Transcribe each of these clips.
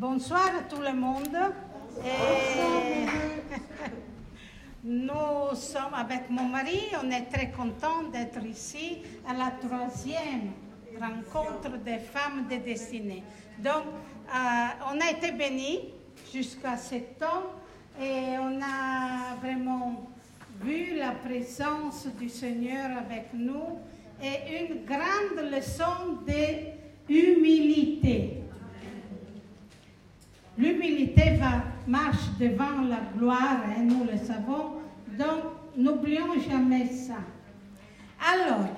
Bonsoir à tout le monde. Nous sommes avec mon mari, on est très content d'être ici à la troisième rencontre des femmes de destinée. Donc, euh, on a été bénis jusqu'à sept ans et on a vraiment vu la présence du Seigneur avec nous et une grande leçon d'humilité. L'humilité va, marche devant la gloire, et hein, nous le savons, donc n'oublions jamais ça. Alors,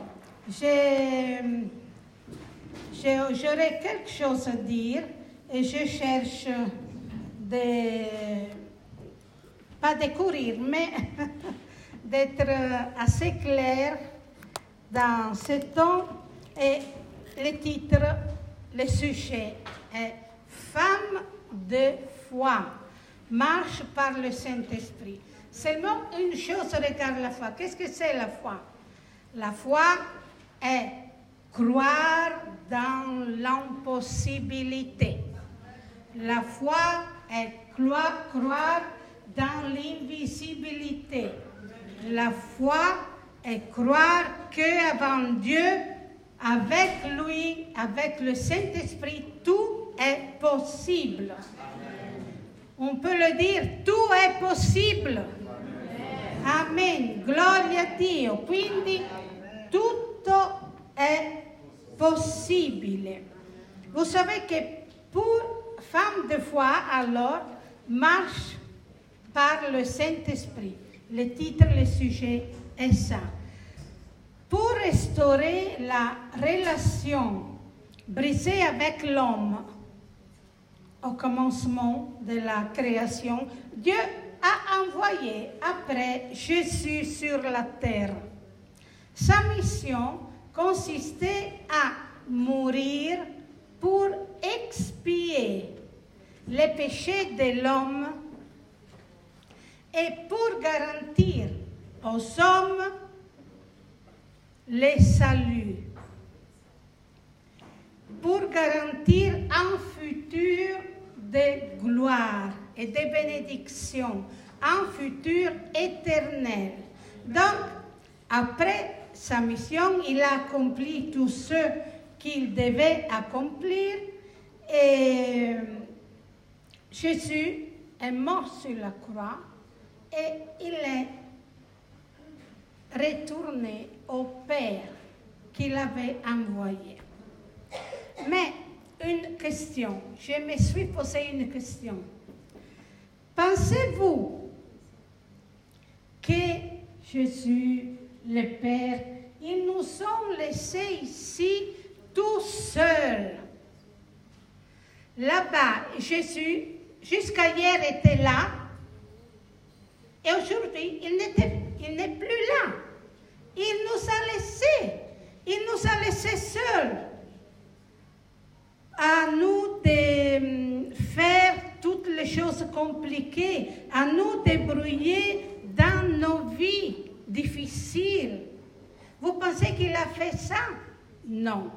j'aurais quelque chose à dire et je cherche de, pas de courir, mais d'être assez clair dans ce temps et le titre, le sujet est Femme de foi, marche par le Saint-Esprit. Seulement une chose regarde la foi. Qu'est-ce que c'est la foi? La foi est croire dans l'impossibilité. La foi est croire, croire dans l'invisibilité. La foi est croire que avant Dieu, avec lui, avec le Saint-Esprit, tout est possible. On peut le dire, tout est possible. Amen. Gloria a Dio. Quindi tutto è possibile. Vous savez que pour femme de foi, alors, marche par le Saint-Esprit. Le titre, le sujet est ça. Pour restaurer la relation brisée avec l'homme, au commencement de la création, Dieu a envoyé après Jésus sur la terre. Sa mission consistait à mourir pour expier les péchés de l'homme et pour garantir aux hommes le salut, pour garantir un futur de gloire et de bénédiction, un futur éternel. Donc, après sa mission, il a accompli tout ce qu'il devait accomplir et Jésus est mort sur la croix et il est retourné au Père qu'il avait envoyé. Mais une question. Je me suis posé une question. Pensez-vous que Jésus, le Père, ils nous ont laissés ici tout seuls? Là-bas, Jésus, jusqu'à hier, était là. Et aujourd'hui, il n'est plus là. Il nous a laissés. Il nous a laissés seuls à nous de hum, faire toutes les choses compliquées, à nous débrouiller dans nos vies difficiles. Vous pensez qu'il a fait ça? Non,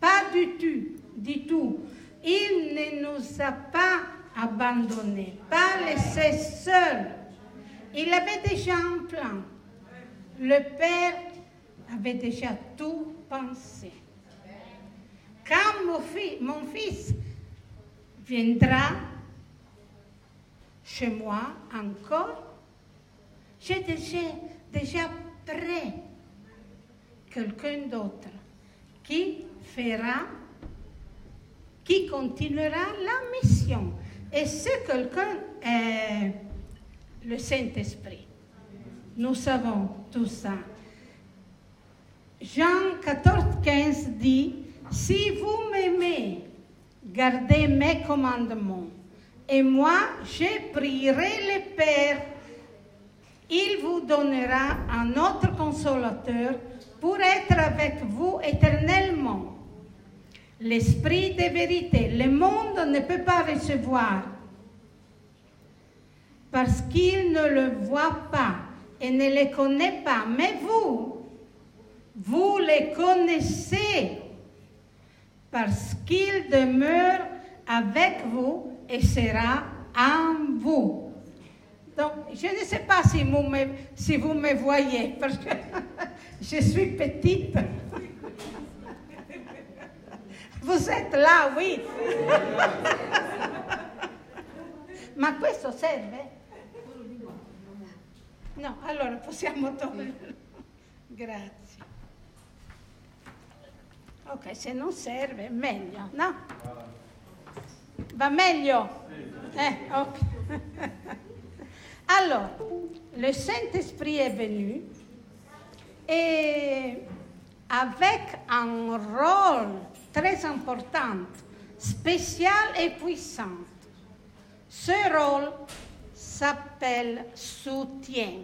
pas du tout, du tout. Il ne nous a pas abandonnés, pas laissés seuls. Il avait déjà un plan. Le Père avait déjà tout pensé. Mon fils, viendra chez moi encore, j'ai déjà, déjà prêt quelqu'un d'autre qui fera, qui continuera la mission. Et ce quelqu'un est le Saint-Esprit. Nous savons tout ça. Jean 14, 15 dit, si vous m'aimez, gardez mes commandements. Et moi, je prierai le Père. Il vous donnera un autre consolateur pour être avec vous éternellement. L'esprit de vérité, le monde ne peut pas recevoir parce qu'il ne le voit pas et ne le connaît pas. Mais vous, vous les connaissez parce qu'il demeure avec vous et sera en vous. Donc, je ne sais pas si vous me, si vous me voyez, parce que je suis petite. Vous êtes là, oui. Ma questo serve? No, allora possiamo toglierlo. Grazie. Ok, se non serve, meglio, no? Va meglio? Eh. Alors, le Saint-Esprit est venu et avec un rôle très important, spécial et puissant. Ce rôle s'appelle soutien.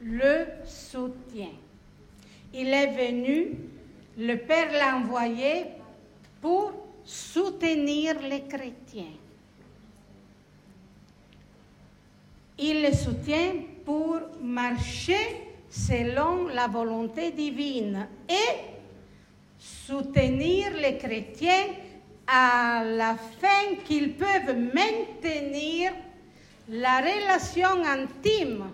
Le soutien. Il est venu, le Père l'a envoyé pour soutenir les chrétiens. Il les soutient pour marcher selon la volonté divine et soutenir les chrétiens à la fin qu'ils peuvent maintenir la relation intime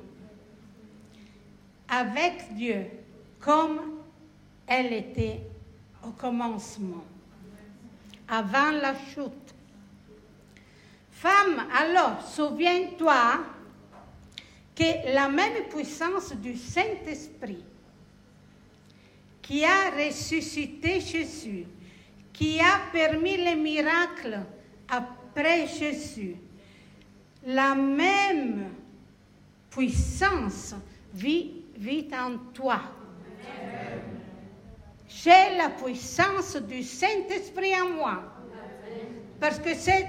avec Dieu comme elle était au commencement, avant la chute. Femme, alors, souviens-toi que la même puissance du Saint-Esprit qui a ressuscité Jésus, qui a permis les miracles après Jésus, la même puissance vit, en toi. J'ai la puissance du Saint-Esprit en moi, parce que c'est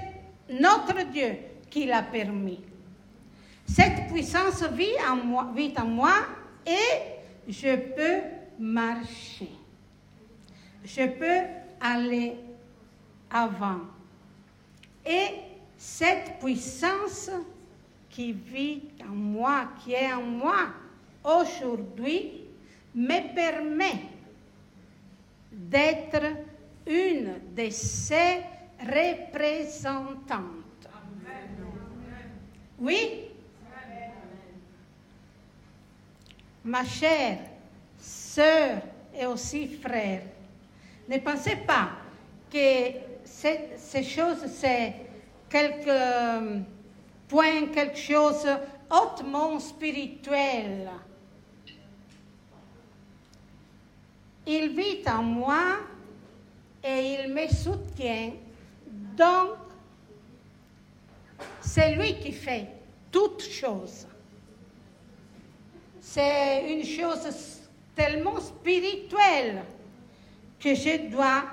notre Dieu qui l'a permis. Cette puissance vit en moi, vit en moi et je peux marcher. Je peux aller avant. Et cette puissance qui vit en moi, qui est en moi aujourd'hui, me permet d'être une de ses représentantes. Oui? Ma chère sœur et aussi frère, ne pensez pas que ces choses, c'est quelque point, quelque chose hautement spirituel. Il vit en moi et il me soutient. Donc, c'est lui qui fait toutes choses. C'est une chose tellement spirituelle que je dois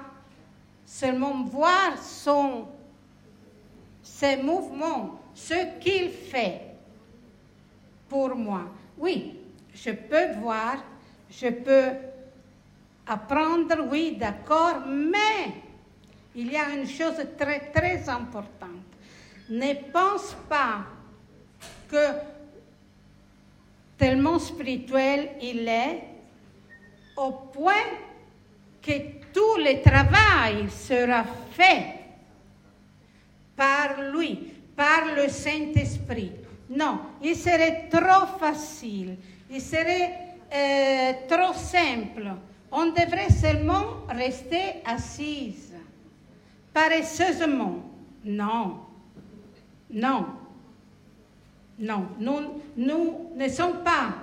seulement voir son, ses mouvements, ce qu'il fait pour moi. Oui, je peux voir, je peux apprendre, oui, d'accord, mais il y a une chose très, très importante. Ne pense pas que tellement spirituel il est, au point que tout le travail sera fait par lui, par le Saint-Esprit. Non, il serait trop facile, il serait euh, trop simple. On devrait seulement rester assise, paresseusement. Non, non, non, nous, nous ne sommes pas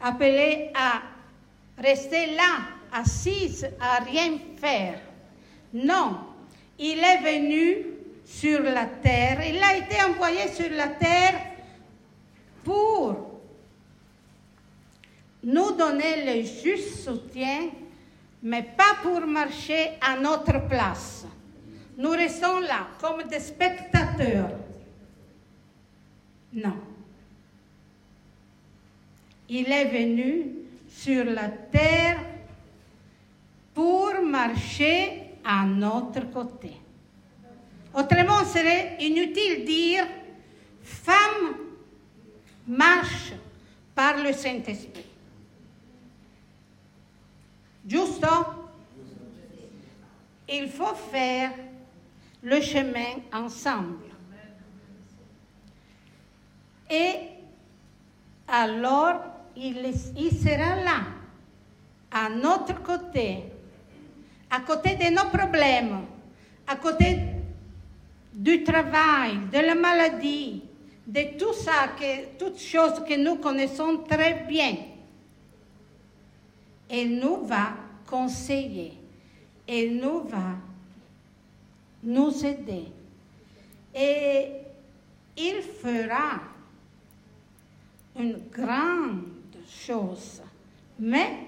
appelés à rester là, assise, à rien faire. Non, il est venu sur la terre, il a été envoyé sur la terre pour nous donner le juste soutien, mais pas pour marcher à notre place. Nous restons là comme des spectateurs. Non. Il est venu sur la terre pour marcher à notre côté. Autrement, serait inutile de dire femme marche par le Saint-Esprit. Giusto? Il faut faire le chemin ensemble. Et alors, il, il sera là, à notre côté, à côté de nos problèmes, à côté du travail, de la maladie, de tout ça, que, toutes choses que nous connaissons très bien. Il nous va conseiller, il nous va nous aider. Et il fera une grande chose, mais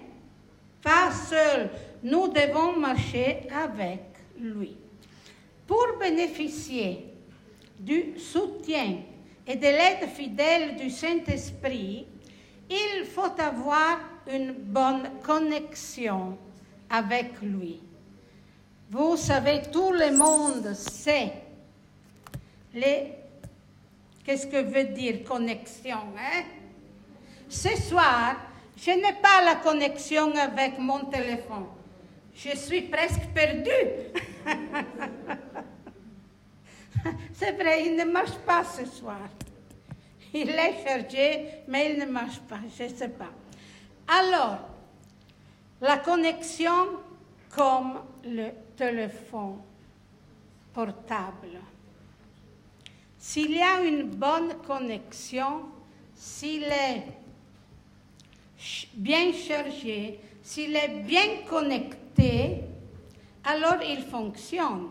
pas seul. Nous devons marcher avec lui. Pour bénéficier du soutien et de l'aide fidèle du Saint-Esprit, il faut avoir une bonne connexion avec lui. Vous savez, tout le monde sait les... qu'est-ce que veut dire connexion. Hein? Ce soir, je n'ai pas la connexion avec mon téléphone. Je suis presque perdue. C'est vrai, il ne marche pas ce soir. Il est chargé, mais il ne marche pas, je ne sais pas. Alors, la connexion comme le téléphone portable. S'il y a une bonne connexion, s'il est bien chargé, s'il est bien connecté, alors il fonctionne.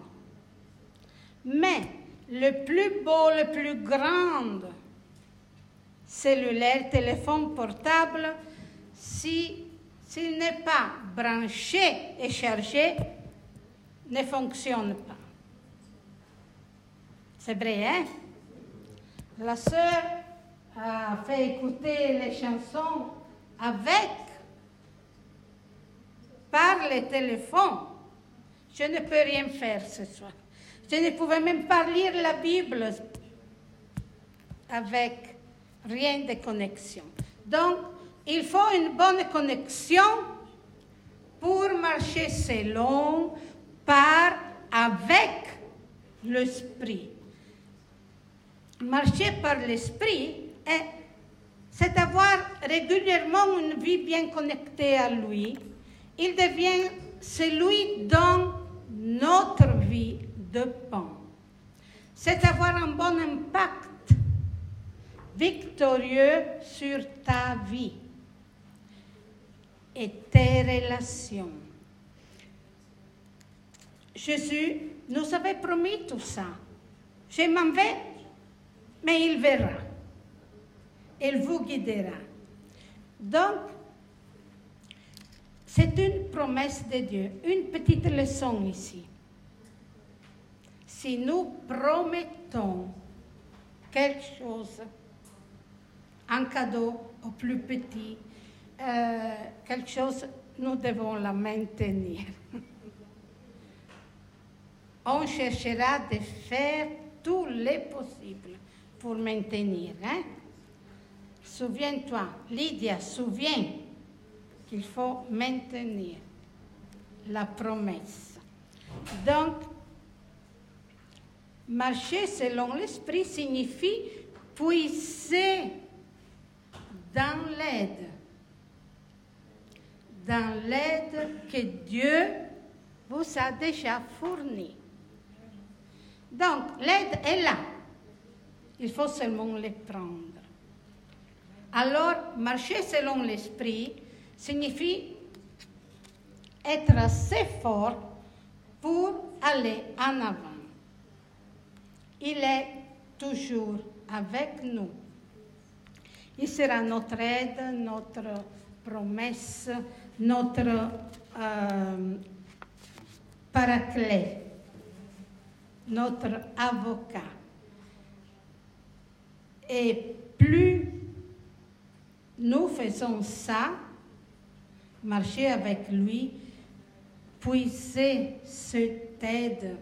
Mais le plus beau, le plus grand cellulaire, téléphone portable, si, s'il n'est pas branché et chargé, ne fonctionne pas. C'est vrai, hein? La sœur a fait écouter les chansons avec, par le téléphone. Je ne peux rien faire ce soir. Je ne pouvais même pas lire la Bible avec rien de connexion. Donc, il faut une bonne connexion pour marcher selon, par, avec l'esprit. Marcher par l'esprit, c'est avoir régulièrement une vie bien connectée à lui. Il devient celui dont notre vie dépend. C'est avoir un bon impact victorieux sur ta vie et tes relations. Jésus nous avait promis tout ça. Je m'en vais, mais il verra. Il vous guidera. Donc, c'est une promesse de Dieu, une petite leçon ici. Si nous promettons quelque chose, un cadeau au plus petit, euh, quelque chose, nous devons la maintenir. On cherchera de faire tout les possible pour maintenir. Hein? Souviens-toi, Lydia, souviens qu'il faut maintenir la promesse. Donc, marcher selon l'esprit signifie puiser dans l'aide, dans l'aide que Dieu vous a déjà fournie. Donc, l'aide est là. Il faut seulement les prendre. Alors, marcher selon l'esprit signifie être assez fort pour aller en avant. Il est toujours avec nous. Il sera notre aide, notre promesse, notre euh, paraclet, notre avocat. Et plus nous faisons ça, marcher avec lui, puiser cette aide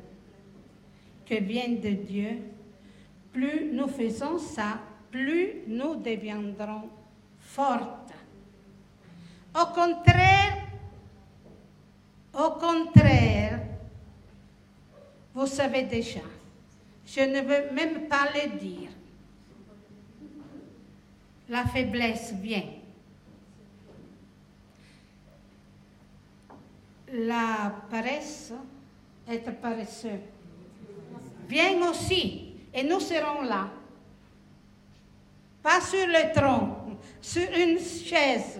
que vient de Dieu, plus nous faisons ça, plus nous deviendrons fortes. Au contraire, au contraire, vous savez déjà. Je ne veux même pas le dire. La faiblesse vient. La paresse, être paresseux, vient aussi. Et nous serons là. Pas sur le tronc, sur une chaise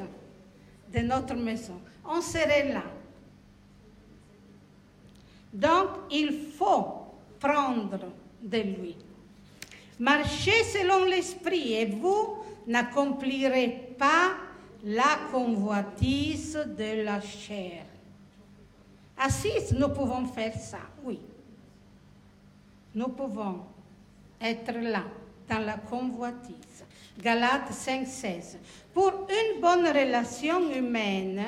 de notre maison. On serait là. Donc, il faut prendre de lui. Marchez selon l'esprit et vous n'accomplirez pas la convoitise de la chair. Assis, nous pouvons faire ça, oui. Nous pouvons être là, dans la convoitise. Galates 5, 16. Pour une bonne relation humaine,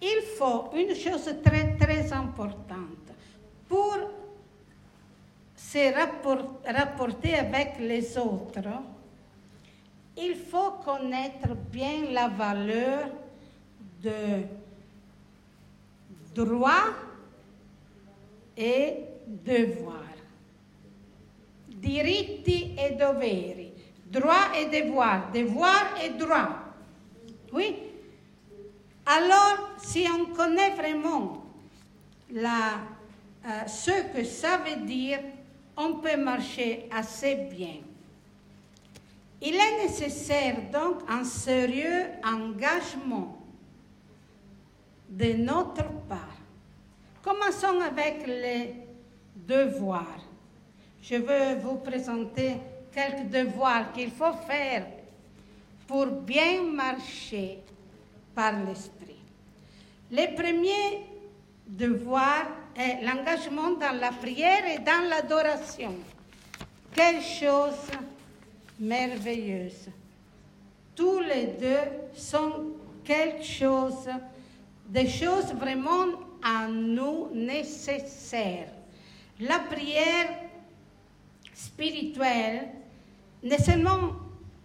il faut une chose très, très importante. Pour se rapporter avec les autres, il faut connaître bien la valeur de droit et devoir. Diritti e doveri, droit et devoir, devoir et droit. Oui. Alors, si on connaît vraiment euh, ce que ça veut dire, on peut marcher assez bien. Il est nécessaire donc un sérieux engagement de notre part. Commençons avec les devoirs. Je veux vous présenter quelques devoirs qu'il faut faire pour bien marcher par l'esprit. Le premier devoir est l'engagement dans la prière et dans l'adoration. Quelle chose merveilleuse. Tous les deux sont quelque chose, des choses vraiment à nous nécessaires. La prière spirituelle n'est seulement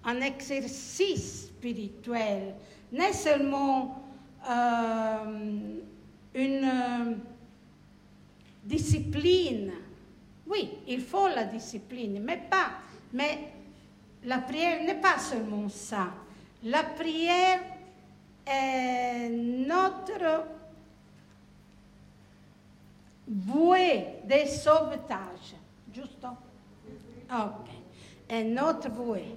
un exercice spirituel, n'est seulement euh, une euh, discipline. Oui, il faut la discipline, mais pas. Mais la prière n'est pas seulement ça. La prière est notre bouée de sauvetage. Giusto? Ok. È notre bouée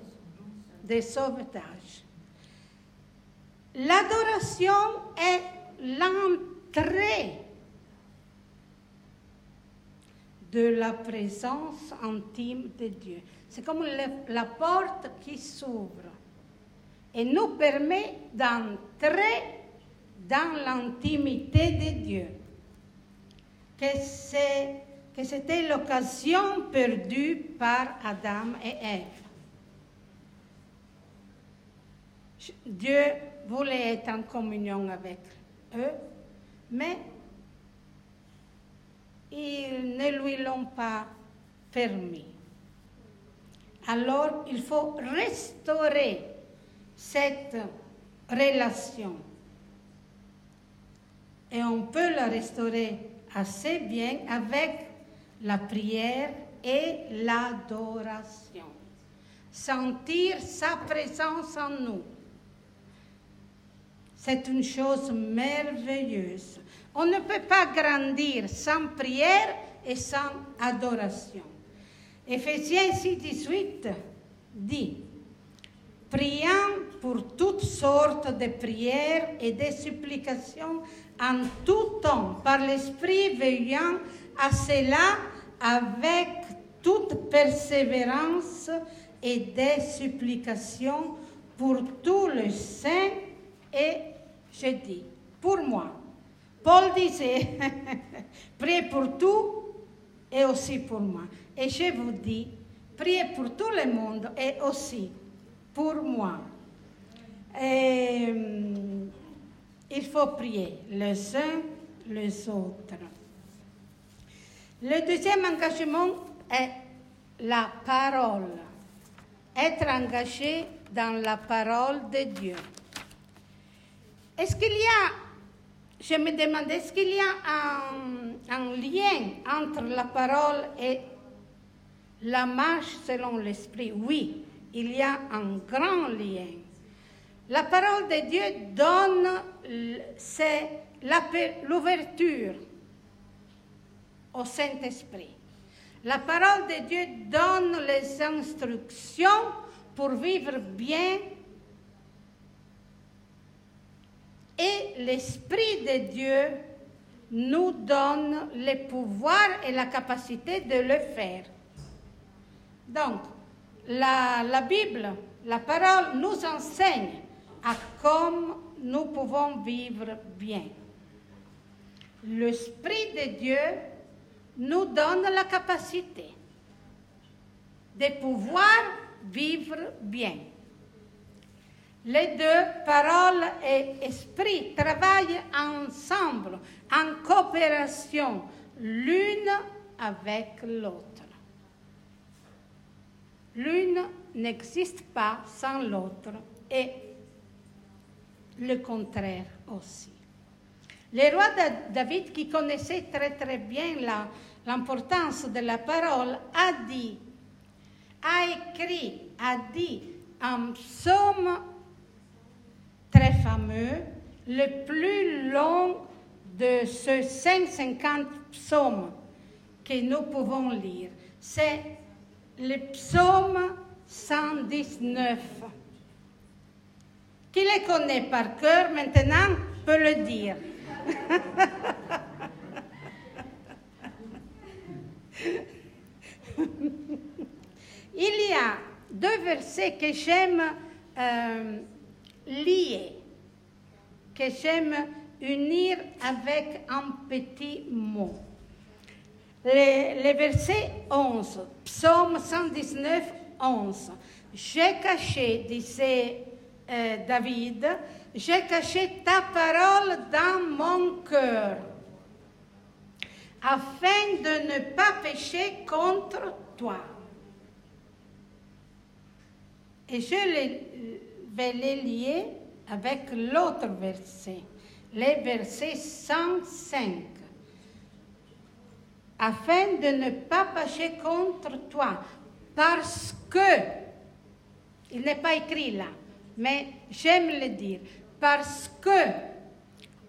de sauvetage. L'adoration est l'entrée de la présence intime de Dieu. C'est comme la porte qui s'ouvre et nous permet d'entrer dans l'intimité de Dieu. Que c'était l'occasion perdue par Adam et Ève. Dieu voulait être en communion avec eux, mais ils ne lui l'ont pas permis. Alors, il faut restaurer cette relation. Et on peut la restaurer assez bien avec la prière et l'adoration. Sentir sa présence en nous. C'est une chose merveilleuse. On ne peut pas grandir sans prière et sans adoration. Éphésiens 6, 18 dit, priant pour toutes sortes de prières et de supplications en tout temps, par l'Esprit veillant à cela avec toute persévérance et des supplications pour tous les saints et, je dis, pour moi. Paul disait, priez pour tout et aussi pour moi. Et je vous dis, priez pour tout le monde et aussi pour moi. Et, il faut prier les uns les autres. Le deuxième engagement est la parole. Être engagé dans la parole de Dieu. Est-ce qu'il y a je me demandais, est-ce qu'il y a un, lien entre la parole et la marche selon l'Esprit? Oui, il y a un grand lien. La parole de Dieu donne, l'ouverture au Saint-Esprit. La parole de Dieu donne les instructions pour vivre bien et l'Esprit de Dieu nous donne le pouvoir et la capacité de le faire. Donc, la, la Bible, la parole nous enseigne à comment nous pouvons vivre bien. L'Esprit de Dieu nous donne la capacité de pouvoir vivre bien. Les deux, parole et esprit, travaillent ensemble, en coopération, l'une avec l'autre. L'une n'existe pas sans l'autre et le contraire aussi. Le roi David, qui connaissait très très bien l'importance de la parole, a dit, a écrit, a dit un psaume très fameux, le plus long de ce 150 psaumes que nous pouvons lire. C'est le psaume 119. Qui le connaît par cœur maintenant peut le dire. Il y a deux versets que j'aime euh, lier, que j'aime unir avec un petit mot. Le, verset 11, psaume 119, 11. J'ai caché, disait euh, David, j'ai caché ta parole dans mon cœur, afin de ne pas pécher contre toi. Et je vais les lier avec l'autre verset, le verset 105. Afin de ne pas pécher contre toi, parce que, il n'est pas écrit là, mais j'aime le dire, parce que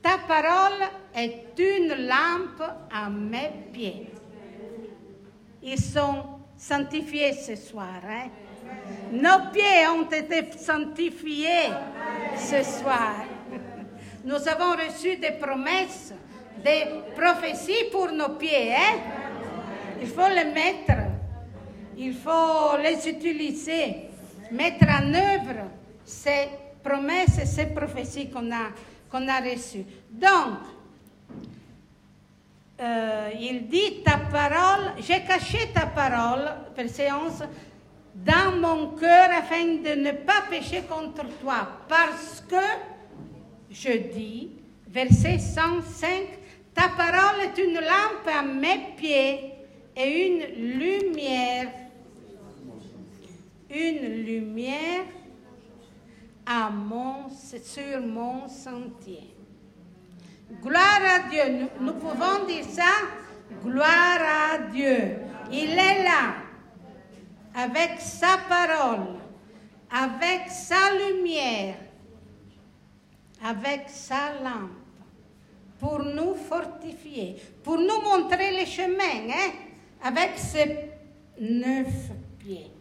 ta parole est une lampe à mes pieds. Ils sont sanctifiés ce soir. Hein? Nos pieds ont été sanctifiés ce soir. Nous avons reçu des promesses, des prophéties pour nos pieds. Hein? Il faut les mettre, il faut les utiliser, mettre en œuvre ces promesses et ces prophéties qu'on a, qu'on a reçues. Donc, euh, il dit ta parole, j'ai caché ta parole, verset 11, dans mon cœur afin de ne pas pécher contre toi, parce que, je dis, verset 105, ta parole est une lampe à mes pieds et une lumière, une lumière à mon, sur mon sentier. Gloire à Dieu. Nous, pouvons dire ça. Gloire à Dieu. Il est là avec sa parole, avec sa lumière, avec sa lampe pour nous fortifier, pour nous montrer le chemin, hein, avec ses neuf pieds.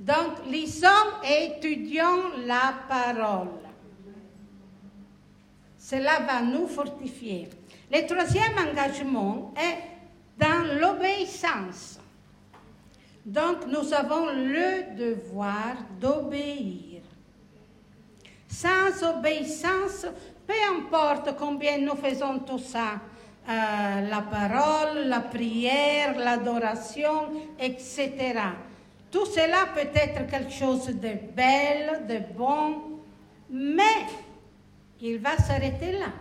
Donc, lisons et étudions la parole. Cela va nous fortifier. Le troisième engagement est dans l'obéissance. Donc, nous avons le devoir d'obéir. Sans obéissance, peu importe combien nous faisons tout ça, euh, la parole, la prière, l'adoration, etc. Tout cela peut être quelque chose de bel, de bon, mais il va s'arrêter là.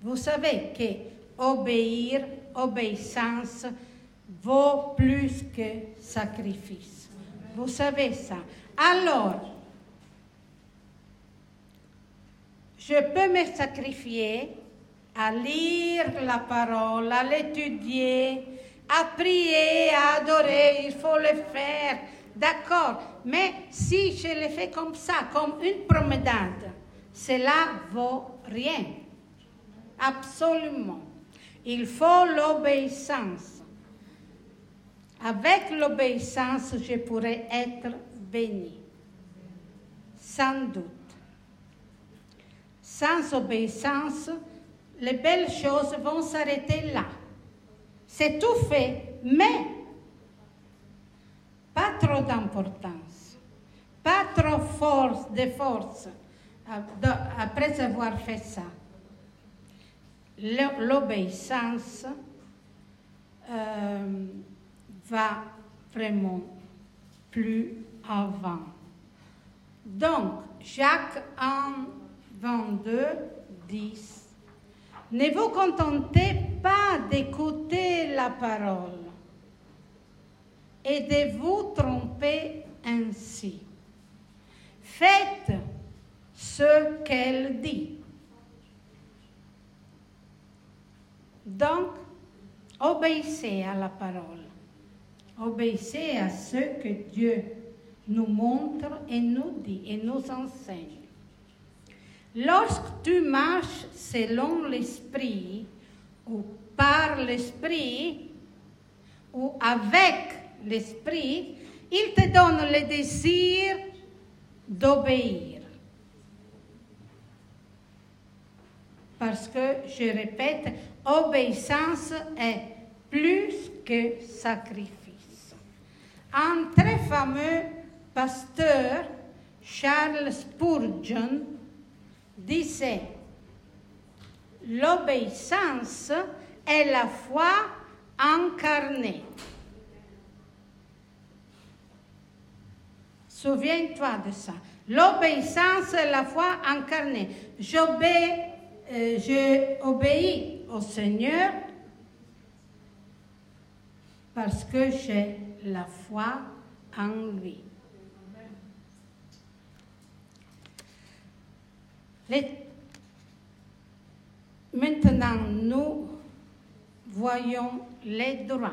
Vous savez que obéir, obéissance vaut plus que sacrifice. Vous savez ça. Alors, je peux me sacrifier à lire la parole, à l'étudier, à prier, à adorer, il faut le faire, d'accord. Mais si je le fais comme ça, comme une promenade, cela vaut rien. Absolument. Il faut l'obéissance. Avec l'obéissance, je pourrais être béni. Sans doute. Sans obéissance, les belles choses vont s'arrêter là. C'est tout fait, mais pas trop d'importance, pas trop de force après avoir fait ça. L'obéissance euh, va vraiment plus avant. Donc, Jacques 1, 22, 10. Ne vous contentez pas d'écouter la parole et de vous tromper ainsi. Faites ce qu'elle dit. Donc, obéissez à la parole. Obéissez à ce que Dieu nous montre et nous dit et nous enseigne. Lorsque tu marches selon l'esprit ou par l'esprit ou avec l'esprit, il te donne le désir d'obéir. Parce que, je répète, obéissance est plus que sacrifice. Un très fameux pasteur, Charles Spurgeon, disait, l'obéissance est la foi incarnée. Souviens-toi de ça. L'obéissance est la foi incarnée. J'obéis, euh, je au Seigneur parce que j'ai la foi en lui. Maintenant, nous voyons les droits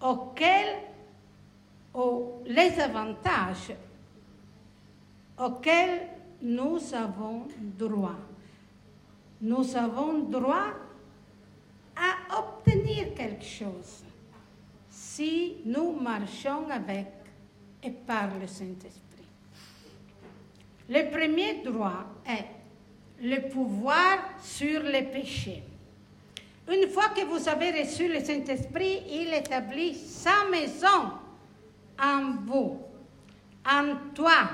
auxquels, les avantages auxquels nous avons droit. Nous avons droit à obtenir quelque chose si nous marchons avec et par le Saint-Esprit. Le premier droit est le pouvoir sur les péchés. Une fois que vous avez reçu le Saint-Esprit, il établit sa maison en vous, en toi,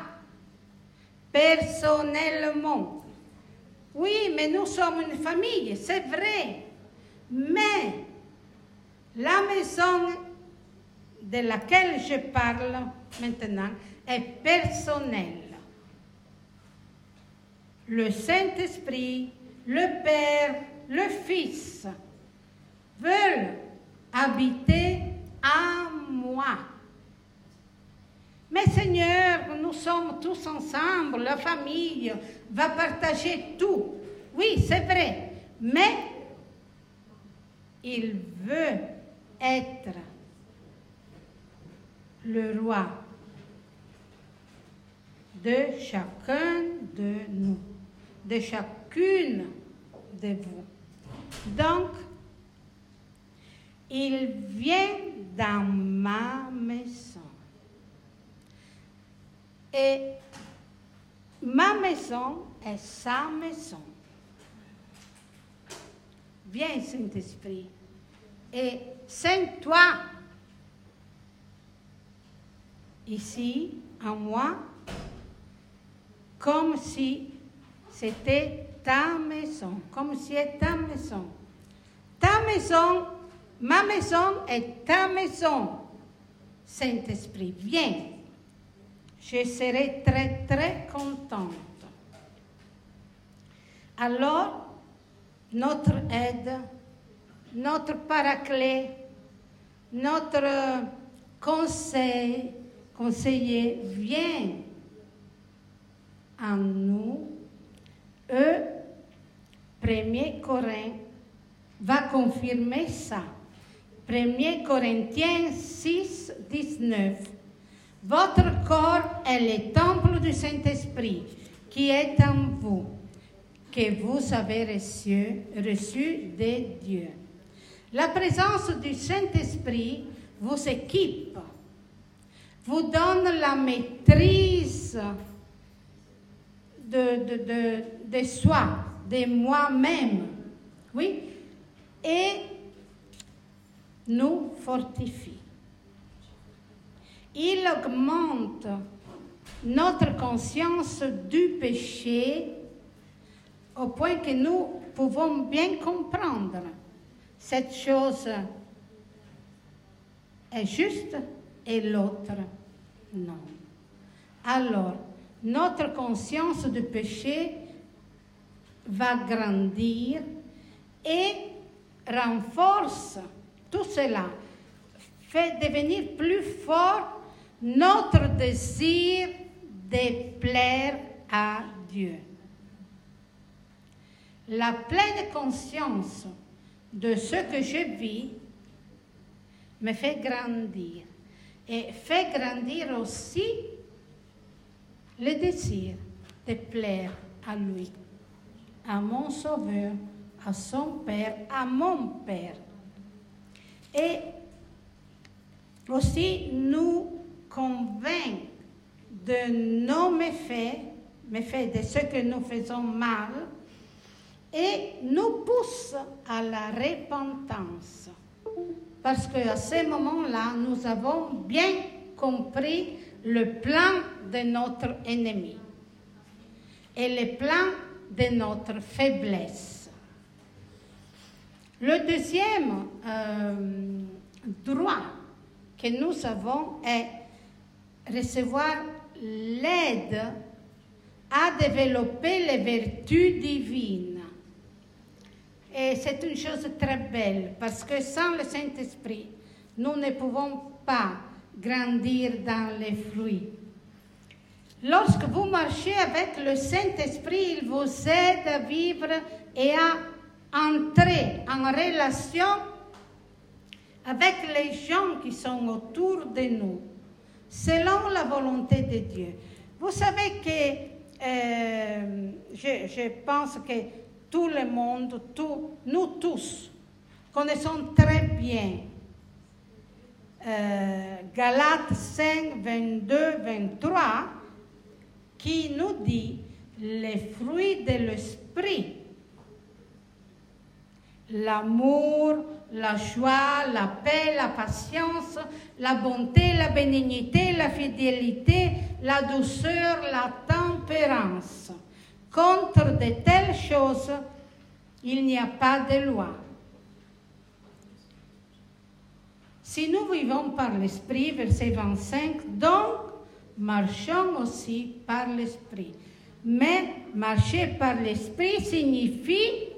personnellement. Oui, mais nous sommes une famille, c'est vrai. Mais la maison de laquelle je parle maintenant est personnelle le Saint-Esprit, le Père, le Fils veulent habiter en moi. Mais Seigneur, nous sommes tous ensemble, la famille va partager tout. Oui, c'est vrai, mais il veut être le roi de chacun de nous de chacune de vous. Donc, il vient dans ma maison. Et ma maison est sa maison. Viens, Saint-Esprit, et c'est toi ici, en moi, comme si c'était ta maison, comme si c'était ta maison. Ta maison, ma maison est ta maison. Saint-Esprit, viens. Je serai très, très contente. Alors, notre aide, notre paraclet, notre conseil, conseiller vient en nous. Eux, 1 Corinthiens, va confirmer ça. 1 Corinthiens 6, 19. Votre corps est le temple du Saint-Esprit qui est en vous, que vous avez reçu, reçu de Dieu. La présence du Saint-Esprit vous équipe, vous donne la maîtrise de, de soi, de moi-même. Oui, et nous fortifie. Il augmente notre conscience du péché au point que nous pouvons bien comprendre cette chose est juste et l'autre non. Alors, notre conscience du péché va grandir et renforce tout cela, fait devenir plus fort notre désir de plaire à Dieu. La pleine conscience de ce que je vis me fait grandir et fait grandir aussi le désir de plaire à lui, à mon Sauveur, à son Père, à mon Père. Et aussi nous convaincre de nos méfaits, méfaits de ce que nous faisons mal, et nous pousse à la repentance. Parce qu'à ce moment-là, nous avons bien compris le plan de notre ennemi et le plan de notre faiblesse. Le deuxième euh, droit que nous avons est recevoir l'aide à développer les vertus divines. Et c'est une chose très belle parce que sans le Saint-Esprit, nous ne pouvons pas grandir dans les fruits. Lorsque vous marchez avec le Saint-Esprit, il vous aide à vivre et à entrer en relation avec les gens qui sont autour de nous, selon la volonté de Dieu. Vous savez que euh, je, pense que tout le monde, nous tous, connaissons très bien euh, Galates 5, 22, 23, qui nous dit les fruits de l'esprit. L'amour, la joie, la paix, la patience, la bonté, la bénignité, la fidélité, la douceur, la tempérance. Contre de telles choses, il n'y a pas de loi. Si nous vivons par l'Esprit, verset 25, donc marchons aussi par l'Esprit. Mais marcher par l'Esprit signifie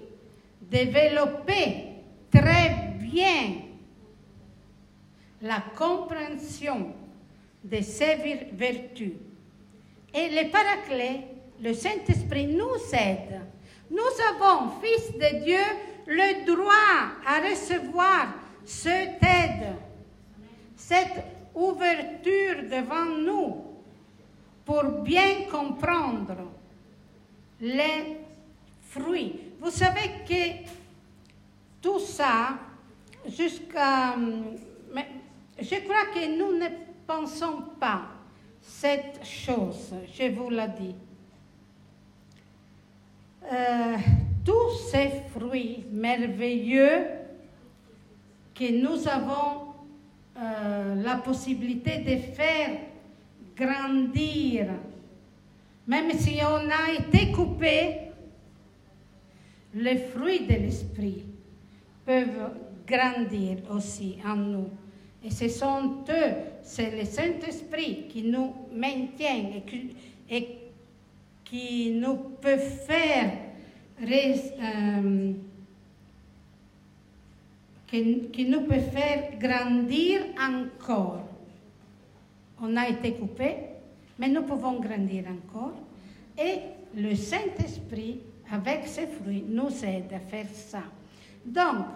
développer très bien la compréhension de ces vertus. Et le paraclet le Saint-Esprit nous aide. Nous avons, fils de Dieu, le droit à recevoir cette aide, cette ouverture devant nous pour bien comprendre les fruits. Vous savez que tout ça, jusqu'à... Je crois que nous ne pensons pas cette chose, je vous l'ai dit. Euh, tous ces fruits merveilleux que nous avons euh, la possibilité de faire grandir, même si on a été coupé, les fruits de l'esprit peuvent grandir aussi en nous. Et ce sont eux, c'est le Saint-Esprit qui nous maintient et qui, euh, nous peut faire grandir encore. On a été coupé, mais nous pouvons grandir encore. Et le Saint-Esprit, avec ses fruits, nous aide à faire ça. Donc,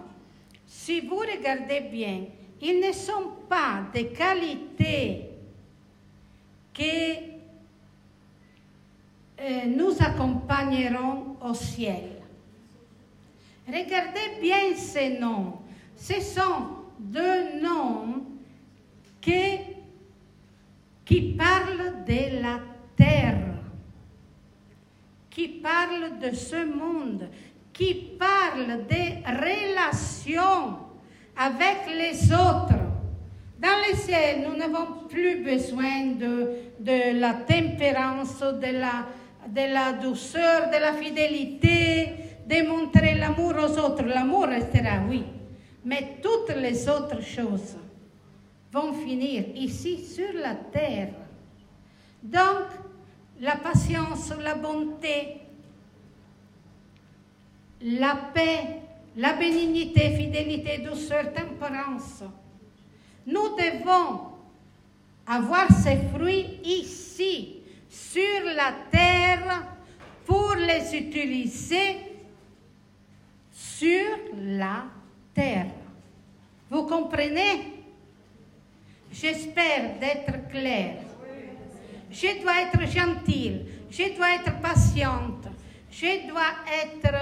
si vous regardez bien, ils ne sont pas des qualités que euh, nous accompagneront au ciel. Regardez bien ces noms. Ce sont deux noms qui, qui parlent de la terre, qui parlent de ce monde, qui parlent des relations avec les autres. Dans le ciel, nous n'avons plus besoin de, de la tempérance, de la, de la douceur, de la fidélité, de montrer l'amour aux autres. L'amour restera, oui. Mais toutes les autres choses vont finir ici sur la terre. Donc, la patience, la bonté, la paix, la bénignité, fidélité, douceur, tempérance. Nous devons avoir ces fruits ici, sur la terre, pour les utiliser sur la terre. Vous comprenez? J'espère d'être clair. Je dois être gentille, je dois être patiente, je dois être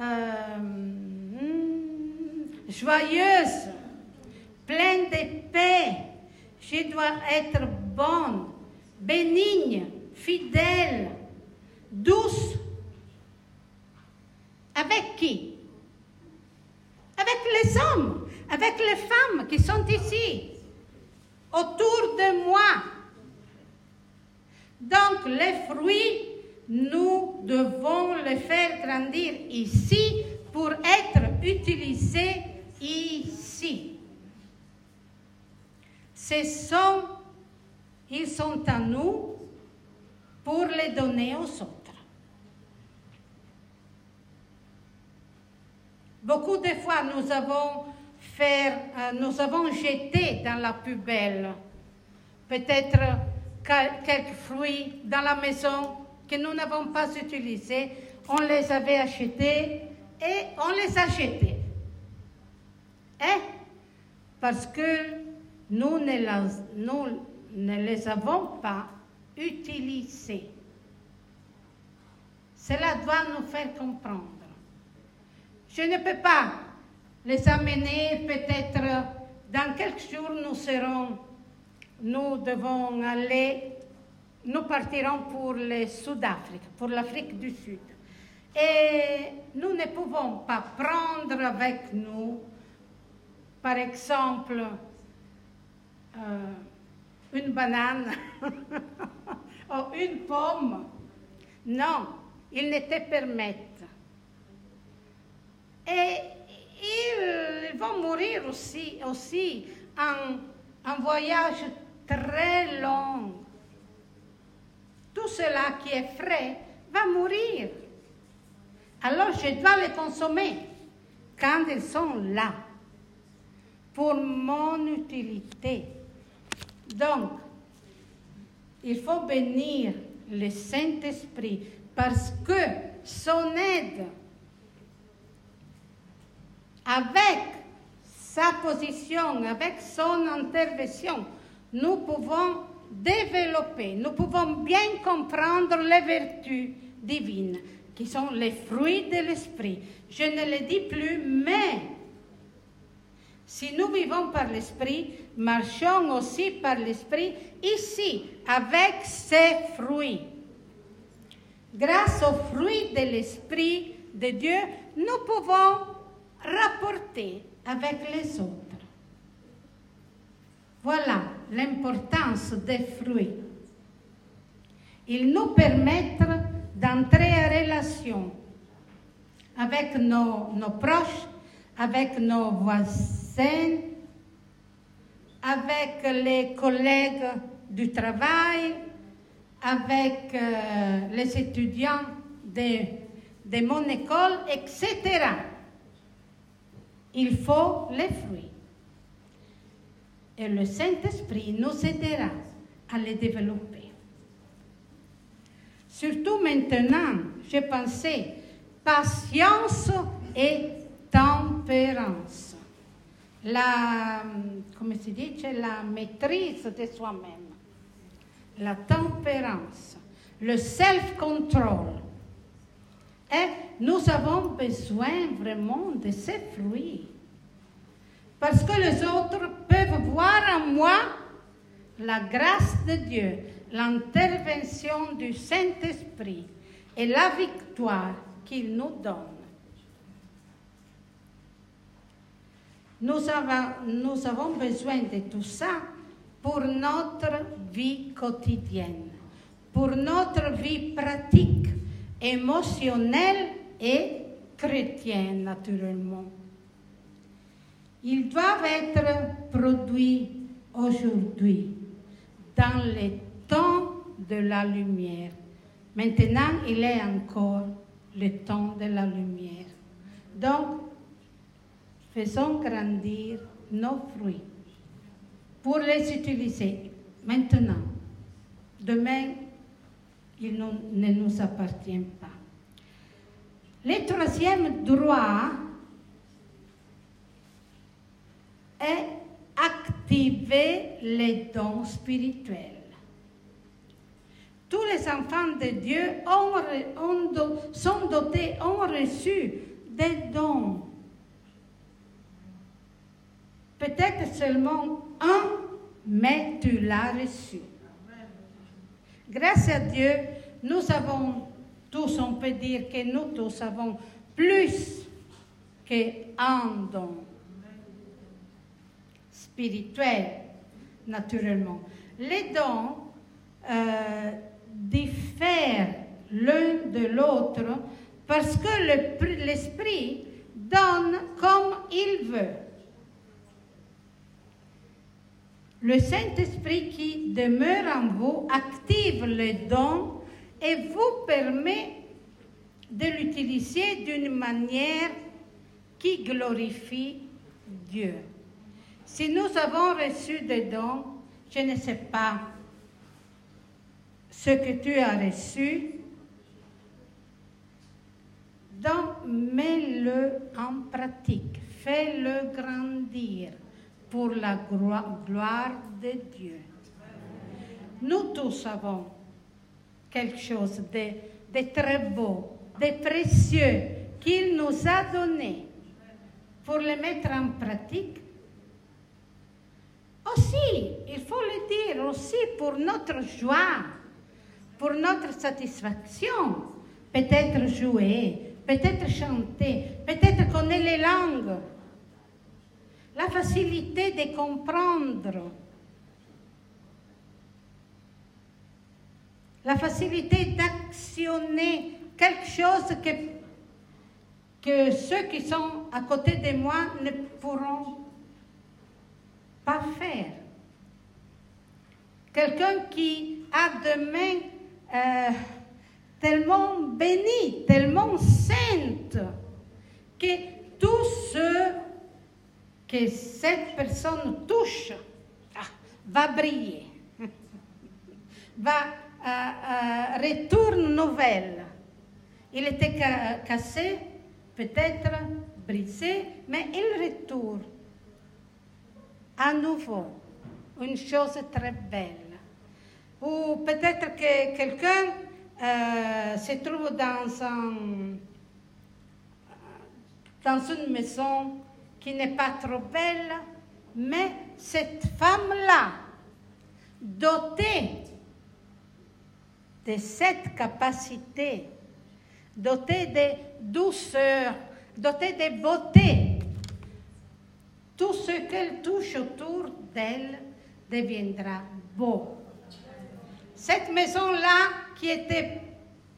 euh, hmm, joyeuse, pleine de paix. Je dois être bonne, bénigne, fidèle, douce. Avec qui? Avec les hommes, avec les femmes qui sont ici, autour de moi. Donc les fruits nous devons les faire grandir ici pour être utilisés ici. Ce sont, ils sont à nous pour les donner aux autres. Beaucoup de fois, nous avons, euh, nous avons jeté dans la poubelle peut-être quelques fruits dans la maison que nous n'avons pas utilisés, on les avait achetés et on les a jetés. Hein? Parce que nous ne les avons pas utilisés. Cela doit nous faire comprendre. Je ne peux pas les amener peut-être dans quelques jours, nous serons, nous devons aller nous partirons pour le Sud-Afrique, pour l'Afrique du Sud. Et nous ne pouvons pas prendre avec nous, par exemple, euh, une banane ou une pomme. Non, ils ne te permettent. Et ils vont mourir aussi, aussi en un voyage très long tout cela qui est frais va mourir. Alors je dois les consommer quand ils sont là, pour mon utilité. Donc, il faut bénir le Saint-Esprit parce que son aide, avec sa position, avec son intervention, nous pouvons développer, nous pouvons bien comprendre les vertus divines, qui sont les fruits de l'esprit. Je ne le dis plus, mais si nous vivons par l'esprit, marchons aussi par l'esprit ici, avec ces fruits. Grâce aux fruits de l'esprit de Dieu, nous pouvons rapporter avec les autres. Voilà l'importance des fruits. Ils nous permettent d'entrer en relation avec nos, proches, avec nos voisins, avec les collègues du travail, avec euh, les étudiants de, de mon école, etc. Il faut les fruits et le Saint-Esprit nous aidera à les développer. Surtout maintenant, j'ai pensé patience et tempérance. La, come si dice, la maîtrise de soi-même, la tempérance, le self-control. Et nous avons besoin vraiment de ces fruits. Parce que les autres peuvent voir en moi la grâce de Dieu, l'intervention du Saint-Esprit et la victoire qu'il nous donne. Nous avons besoin de tout ça pour notre vie quotidienne, pour notre vie pratique, émotionnelle et chrétienne, naturellement. Ils doivent être produits aujourd'hui, dans les temps de la lumière. Maintenant, il est encore le temps de la lumière. Donc, faisons grandir nos fruits pour les utiliser maintenant. Demain, il ne nous appartient pas. Le troisième droit est activer les dons spirituels. Tous les enfants de Dieu ont, sont dotés, ont reçu des dons. Peut-être seulement un, mais tu l'as reçu. Grâce à Dieu, nous avons tous, on peut dire que nous tous avons plus qu'un don spirituel, naturellement. Les dons euh, diffèrent l'un de l'autre parce que l'esprit donne comme il veut. Le Saint-Esprit qui demeure en vous active le don et vous permet de l'utiliser d'une manière qui glorifie Dieu. Si nous avons reçu des dons, je ne sais pas ce que tu as reçu, donc mets-le en pratique, fais-le grandir pour la gloire de Dieu. Nous tous avons quelque chose de, très beau, de précieux qu'il nous a donné pour le mettre en pratique. Aussi, il faut le dire, aussi pour notre joie, pour notre satisfaction, peut-être jouer, peut-être chanter, peut-être connaître les langues, la facilité de comprendre, la facilité d'actionner quelque chose que, ceux qui sont à côté de moi ne pourront pas faire. Quelqu'un qui a des mains euh, tellement bénies, tellement saintes, que que cette personne touche ah, va briller, va euh, euh, retourne nouvelle. Il était cassé, peut-être brisé, mais il retourne à nouveau une chose très belle. Ou peut-être que quelqu'un euh, se trouve dans, un, dans une maison qui n'est pas trop belle, mais cette femme-là, dotée de cette capacité, dotée de douceur, dotée de beauté, tout ce qu'elle touche autour d'elle deviendra beau. Cette maison-là, qui était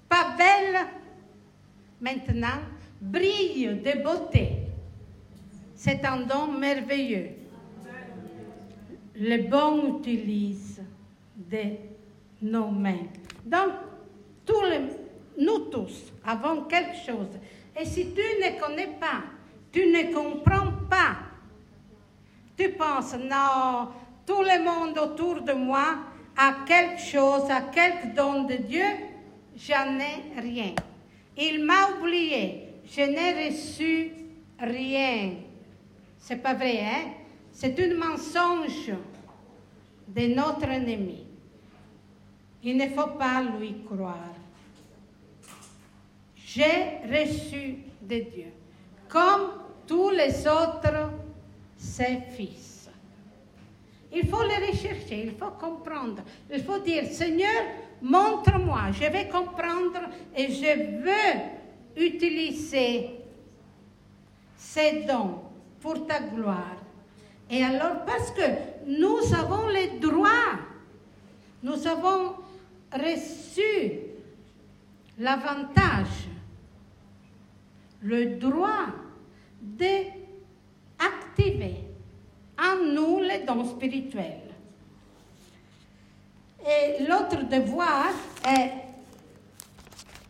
pas belle, maintenant brille de beauté. C'est un don merveilleux. Le bon utilise de nos mains. Donc, nous tous avons quelque chose. Et si tu ne connais pas, tu ne comprends pas tu penses, non, tout le monde autour de moi à quelque chose, à quelque don de Dieu, j'en ai rien. Il m'a oublié, je n'ai reçu rien. C'est pas vrai, hein? C'est un mensonge de notre ennemi. Il ne faut pas lui croire. J'ai reçu de Dieu, comme tous les autres, ses fils. Il faut les rechercher, il faut comprendre. Il faut dire, Seigneur, montre-moi, je vais comprendre et je veux utiliser ces dons pour ta gloire. Et alors, parce que nous avons les droits, nous avons reçu l'avantage, le droit d'activer en nous les dons spirituels. Et l'autre devoir est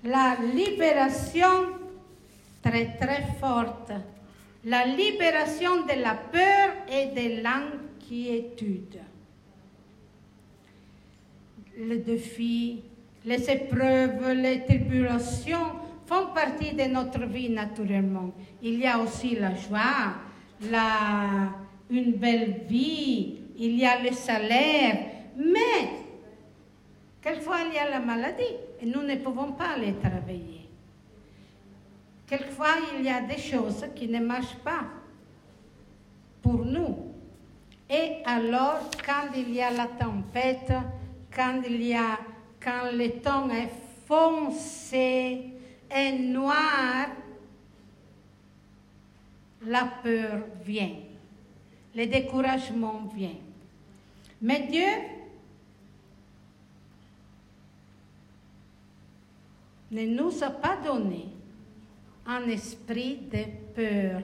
la libération très très forte, la libération de la peur et de l'inquiétude. Les défis, les épreuves, les tribulations font partie de notre vie naturellement. Il y a aussi la joie, la, une belle vie, il y a le salaire, mais quelquefois il y a la maladie et nous ne pouvons pas aller travailler. Quelquefois il y a des choses qui ne marchent pas pour nous. Et alors, quand il y a la tempête, quand il y a, quand le temps est foncé et noir, la peur vient, le découragement vient. Mais Dieu ne nous a pas donné un esprit de peur.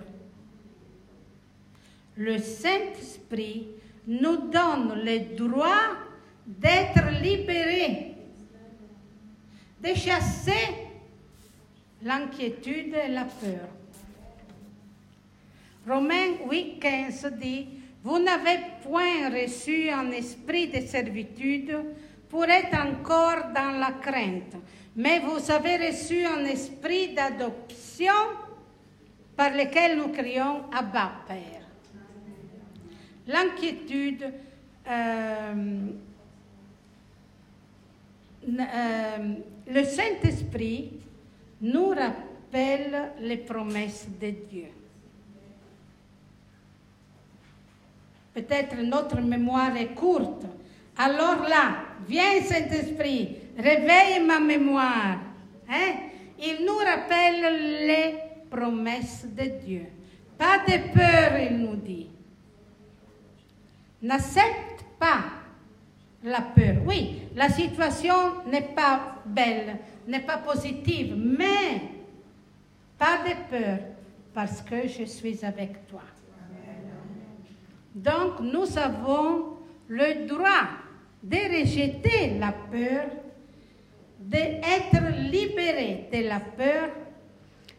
Le Saint-Esprit nous donne le droit d'être libérés, de chasser l'inquiétude et la peur. Romains 8, 15 dit, vous n'avez point reçu un esprit de servitude pour être encore dans la crainte, mais vous avez reçu un esprit d'adoption par lequel nous crions Abba Père. L'inquiétude, euh, euh, le Saint-Esprit nous rappelle les promesses de Dieu. Peut-être notre mémoire est courte. Alors là, viens Saint-Esprit, réveille ma mémoire. Hein? Il nous rappelle les promesses de Dieu. Pas de peur, il nous dit. N'accepte pas la peur. Oui, la situation n'est pas belle, n'est pas positive, mais pas de peur parce que je suis avec toi. Donc nous avons le droit de rejeter la peur, d'être libérés de la peur.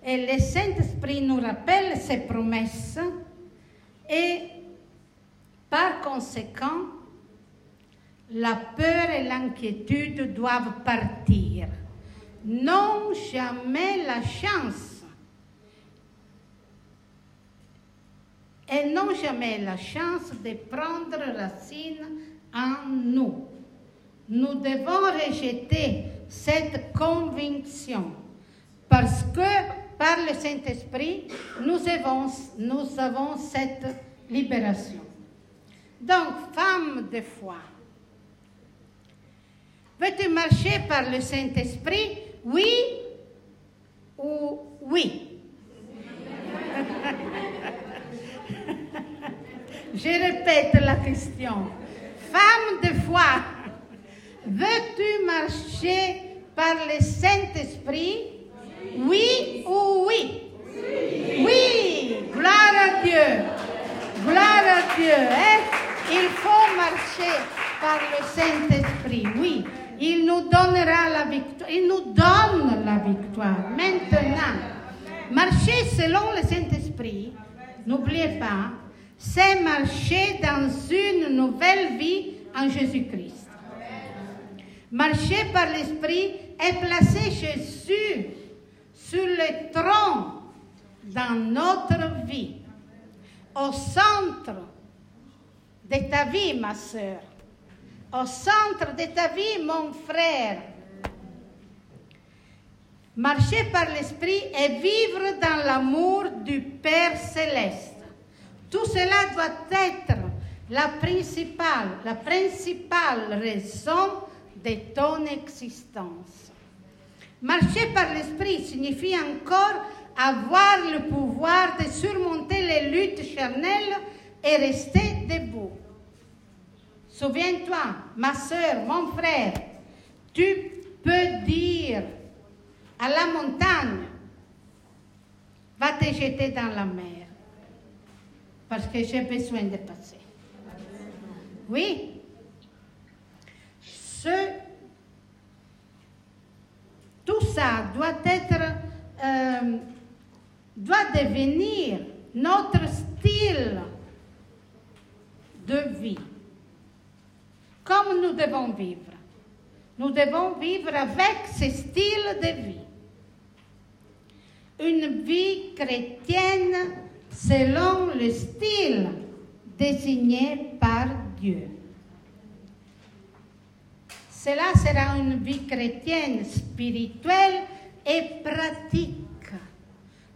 Et le Saint-Esprit nous rappelle ses promesses et par conséquent, la peur et l'inquiétude doivent partir. Non jamais la chance. Et non jamais la chance de prendre racine en nous. Nous devons rejeter cette conviction parce que par le Saint-Esprit, nous avons, cette libération. Donc, femme de foi, veux-tu marcher par le Saint-Esprit Oui ou oui? Je répète la question. Femme de foi, veux-tu marcher par le Saint-Esprit? Oui ou oui? Oui. Gloire à Dieu. Gloire à Dieu. Hein? Il faut marcher par le Saint-Esprit. Oui. Il nous donnera la victoire. Il nous donne la victoire. Maintenant, marcher selon le Saint-Esprit, n'oubliez pas, c'est marcher dans une nouvelle vie en Jésus-Christ. Marcher par l'Esprit est placer Jésus sur le trône dans notre vie, au centre de ta vie, ma soeur, au centre de ta vie, mon frère. Marcher par l'Esprit et vivre dans l'amour du Père céleste. Tout cela doit être la principale raison de ton existence. Marcher par l'esprit signifie encore avoir le pouvoir de surmonter les luttes charnelles et rester debout. Souviens-toi, ma soeur, mon frère, tu peux dire à la montagne, va te jeter dans la mer, parce que j'ai besoin de passer. Oui? Tout ça doit être, euh, doit devenir notre style de vie. Comme nous devons vivre. Nous devons vivre avec ce style de vie. Une vie chrétienne selon le style désigné par Dieu. Cela sera une vie chrétienne, spirituelle et pratique.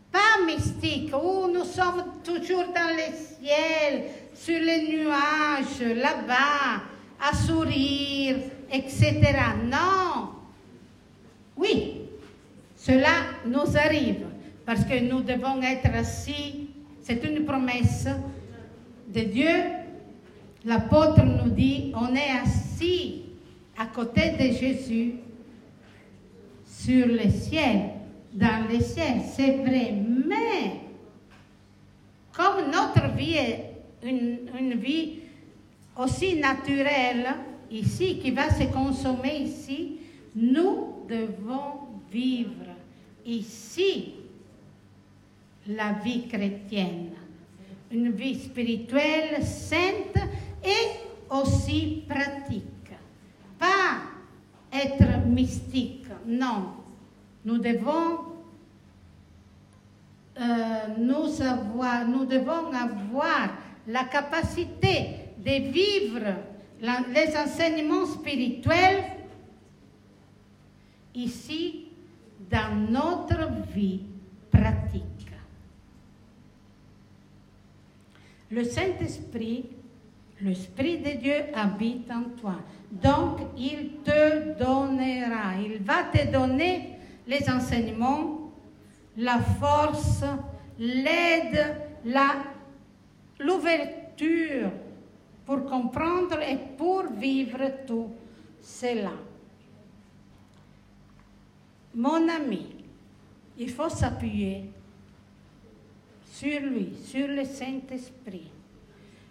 Pas mystique, où nous sommes toujours dans le ciel, sur les nuages, là-bas, à sourire, etc. Non. Oui, cela nous arrive parce que nous devons être assis. C'est une promesse de Dieu. L'apôtre nous dit, on est assis à côté de Jésus sur le ciel, dans le ciel. C'est vrai, mais comme notre vie est une, une vie aussi naturelle ici, qui va se consommer ici, nous devons vivre ici la vie chrétienne, une vie spirituelle sainte et aussi pratique. Pas être mystique, non. Nous devons euh, nous, avoir, nous devons avoir la capacité de vivre les enseignements spirituels ici dans notre vie pratique. Le Saint-Esprit, l'Esprit de Dieu habite en toi. Donc, il te donnera, il va te donner les enseignements, la force, l'aide, l'ouverture pour comprendre et pour vivre tout cela. Mon ami, il faut s'appuyer sur lui, sur le Saint-Esprit.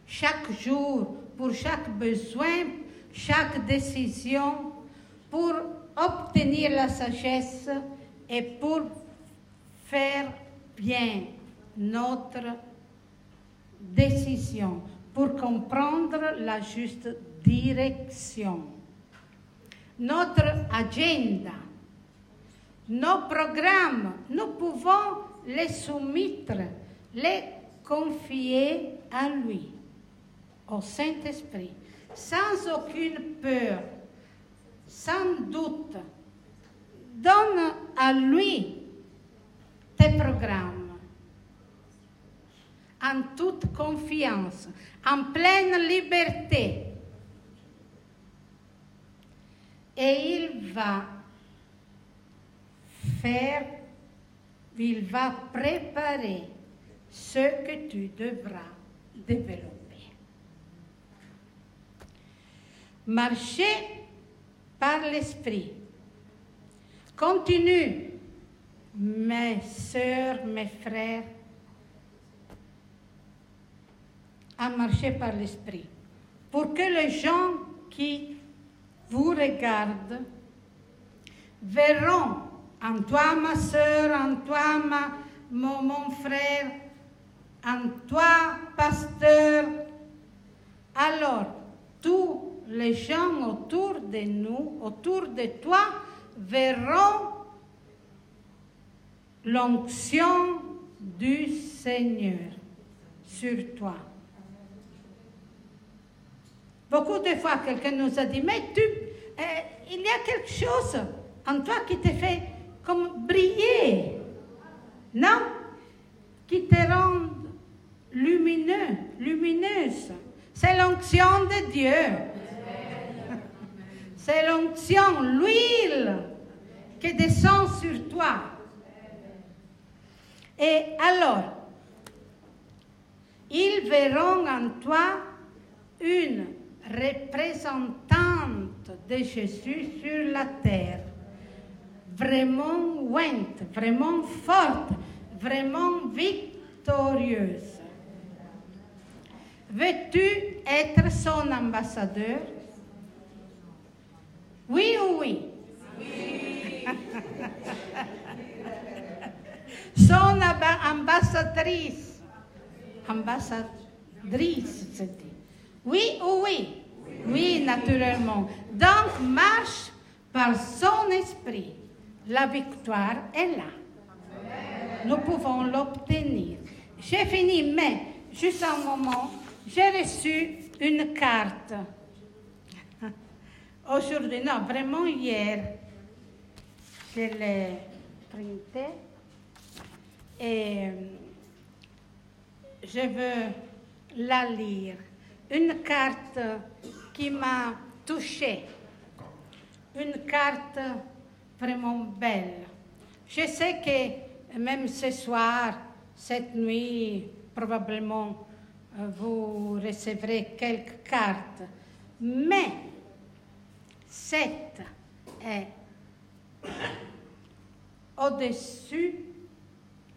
Chaque jour, pour chaque besoin, chaque décision, pour obtenir la sagesse et pour faire bien notre décision, pour comprendre la juste direction. Notre agenda, nos programmes, nous pouvons les soumettre les confier à lui, au Saint-Esprit, sans aucune peur, sans doute. Donne à lui tes programmes, en toute confiance, en pleine liberté. Et il va faire, il va préparer ce que tu devras développer. Marcher par l'esprit. Continue, mes sœurs, mes frères, à marcher par l'esprit, pour que les gens qui vous regardent verront en toi, ma sœur, en toi, mon, mon frère, en toi, pasteur, alors tout les gens autour de nous, autour de toi, verront l'onction du Seigneur sur toi. Beaucoup de fois, quelqu'un nous a dit, mais tu, euh, il y a quelque chose en toi qui te fait comme briller, non? Qui te rend lumineux, lumineuse. C'est l'onction de Dieu. C'est l'onction, l'huile qui descend sur toi. Et alors, ils verront en toi une représentante de Jésus sur la terre, vraiment ouinte, vraiment forte, vraiment victorieuse. Veux-tu être son ambassadeur? Oui ou oui? Oui. son ambassadrice. Ambassadrice, c'est dit. Oui ou oui? oui naturellement. Donc, marche par son esprit. La victoire est là. Nous pouvons l'obtenir. J'ai fini, mais juste un moment, j'ai reçu une carte. Aujourd'hui, non, vraiment hier, je l'ai printée et je veux la lire une carte qui m'a touchée, une carte vraiment belle. Je sais que même ce soir, cette nuit, probablement, euh, vous recevrez quelques cartes, mais cette est au-dessus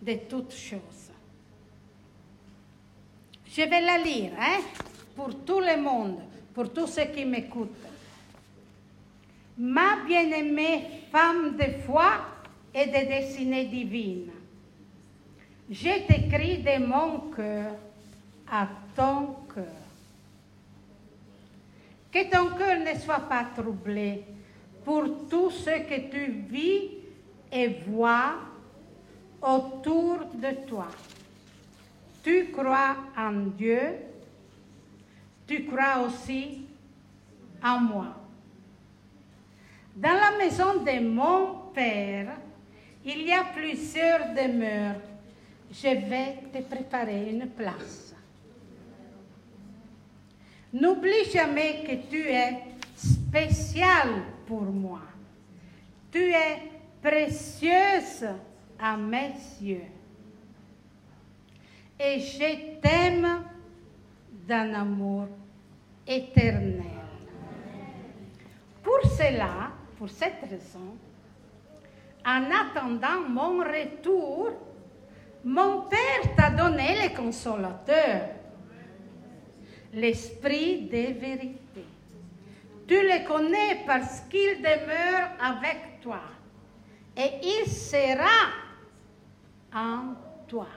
de toutes choses. Je vais la lire, hein? pour tout le monde, pour tous ceux qui m'écoutent. Ma bien-aimée femme de foi et de destinée divine, je t'écris de mon cœur à ton cœur. Que ton cœur ne soit pas troublé pour tout ce que tu vis et vois autour de toi. Tu crois en Dieu tu crois aussi en moi. Dans la maison de mon Père, il y a plusieurs demeures. Je vais te préparer une place. N'oublie jamais que tu es spécial pour moi. Tu es précieuse à mes yeux. Et je t'aime d'un amour éternel. Pour cela, pour cette raison, en attendant mon retour, mon Père t'a donné le consolateur, l'esprit de vérité. Tu le connais parce qu'il demeure avec toi et il sera en toi.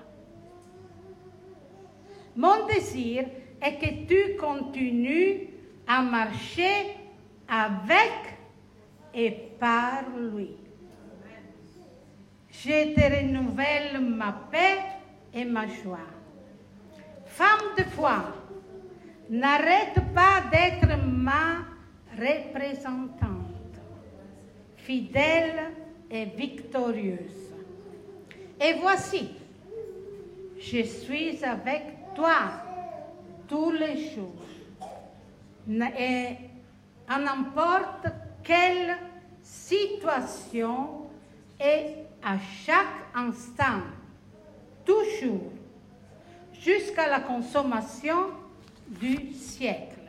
Mon désir et que tu continues à marcher avec et par lui. Je te renouvelle ma paix et ma joie. Femme de foi, n'arrête pas d'être ma représentante, fidèle et victorieuse. Et voici, je suis avec toi tous les jours. Et en n'importe quelle situation et à chaque instant, toujours, jusqu'à la consommation du siècle.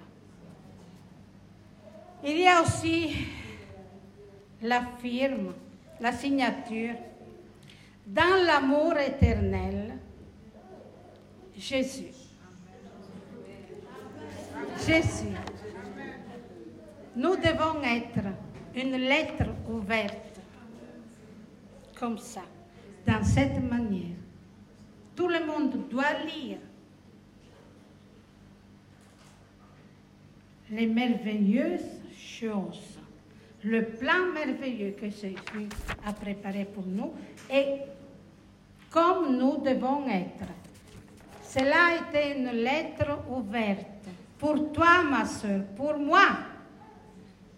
Il y a aussi la firme, la signature, dans l'amour éternel, Jésus. Jésus, nous devons être une lettre ouverte, comme ça, dans cette manière. Tout le monde doit lire les merveilleuses choses, le plan merveilleux que Jésus a préparé pour nous et comme nous devons être. Cela a été une lettre ouverte pour toi, ma soeur, pour moi,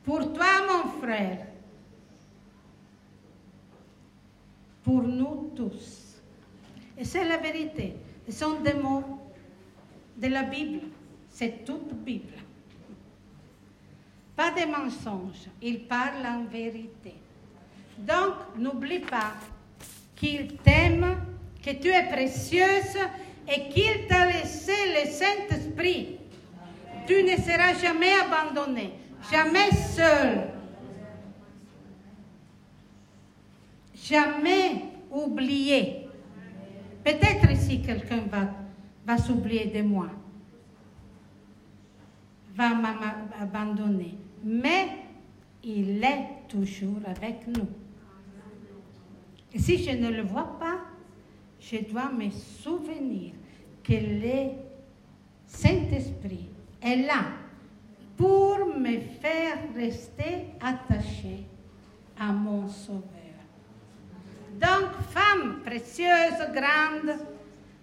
pour toi, mon frère, pour nous tous. Et c'est la vérité. Ce sont des mots de la Bible. C'est toute Bible. Pas de mensonges. Il parle en vérité. Donc, n'oublie pas qu'il t'aime, que tu es précieuse et qu'il t'a laissé le Saint-Esprit. Tu ne seras jamais abandonné, jamais seul, jamais oublié. Peut-être ici quelqu'un va, va s'oublier de moi, va m'abandonner, mais il est toujours avec nous. Et si je ne le vois pas, je dois me souvenir que le Saint-Esprit est là pour me faire rester attaché à mon Sauveur. Donc, femme précieuse, grande,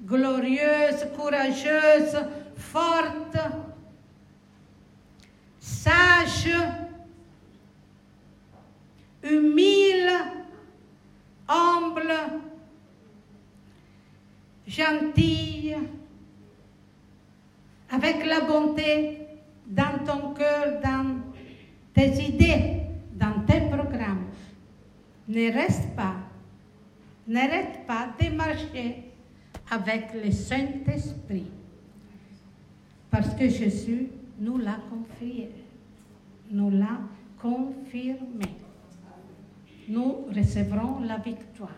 glorieuse, courageuse, forte, sage, humile, humble, gentille, avec la bonté dans ton cœur, dans tes idées, dans tes programmes. Ne reste pas, n'arrête pas de marcher avec le Saint-Esprit. Parce que Jésus nous l'a confié, nous l'a confirmé. Nous recevrons la victoire.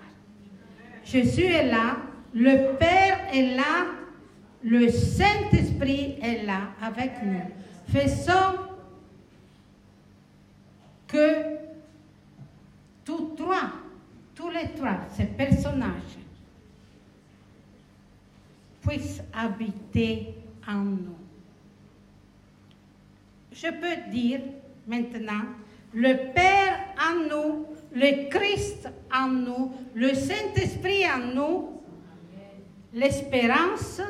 Jésus est là, le Père est là, le Saint-Esprit est là avec nous. Faisons que tous trois, tous les trois, ces personnages puissent habiter en nous. Je peux dire maintenant, le Père en nous, le Christ en nous, le Saint-Esprit en nous, l'espérance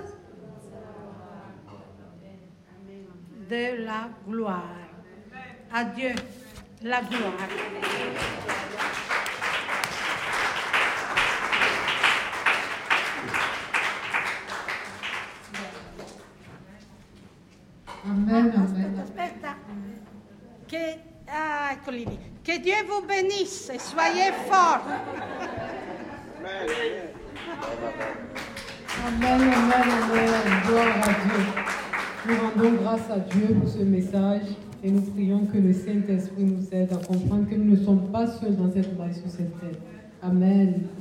de la gloire. À Dieu, la gloire. Amen, amen. Aspetta. Che, ah, eccoli lì. Che Dieu vous bénisse et soyez forts. Amen, amen, amen. Gloire à Dieu. Nous rendons grâce à Dieu pour ce message et nous prions que le Saint-Esprit nous aide à comprendre que nous ne sommes pas seuls dans cette base sur cette terre. Amen.